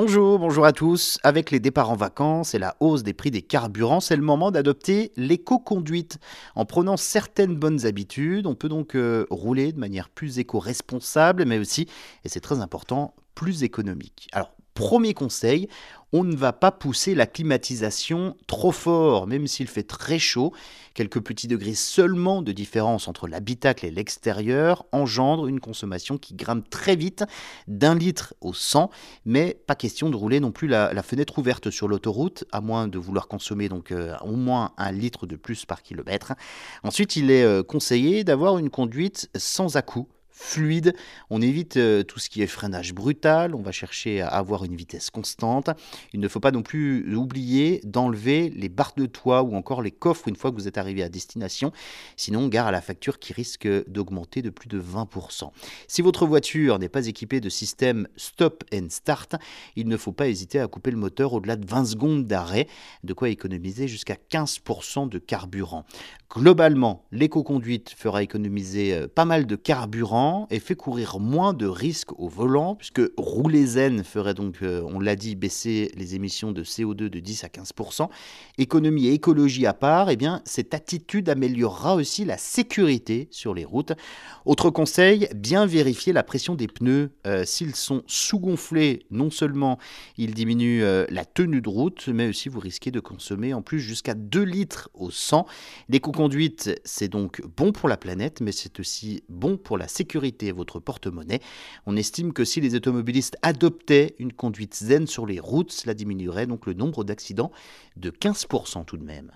Bonjour, bonjour à tous. Avec les départs en vacances et la hausse des prix des carburants, c'est le moment d'adopter l'éco-conduite. En prenant certaines bonnes habitudes, on peut donc euh, rouler de manière plus éco-responsable, mais aussi, et c'est très important, plus économique. Alors, premier conseil, on ne va pas pousser la climatisation trop fort, même s'il fait très chaud. Quelques petits degrés seulement de différence entre l'habitacle et l'extérieur engendrent une consommation qui grimpe très vite d'un litre au 100, mais pas question de rouler non plus la, fenêtre ouverte sur l'autoroute, à moins de vouloir consommer donc euh, au moins un litre de plus par kilomètre. Ensuite, il est euh, conseillé d'avoir une conduite sans à-coups fluide. On évite euh, tout ce qui est freinage brutal. On va chercher à avoir une vitesse constante. Il ne faut pas non plus oublier d'enlever les barres de toit ou encore les coffres une fois que vous êtes arrivé à destination. Sinon, gare à la facture qui risque d'augmenter de plus de 20%. Si votre voiture n'est pas équipée de système stop and start, il ne faut pas hésiter à couper le moteur au-delà de 20 secondes d'arrêt, de quoi économiser jusqu'à 15% de carburant. Globalement, l'éco-conduite fera économiser euh, pas mal de carburant et fait courir moins de risques au volant, puisque rouler zen ferait donc, euh, on l'a dit, baisser les émissions de CO2 de 10 à 15%. Économie et écologie à part, eh bien, cette attitude améliorera aussi la sécurité sur les routes. Autre conseil, bien vérifier la pression des pneus. Euh, s'ils sont sous-gonflés, non seulement ils diminuent euh, la tenue de route, mais aussi vous risquez de consommer en plus jusqu'à 2 litres au 100. L'éco-conduite, c'est donc bon pour la planète, mais c'est aussi bon pour la votre porte-monnaie. On estime que si les automobilistes adoptaient une conduite zen sur les routes, cela diminuerait donc le nombre d'accidents de 15% tout de même.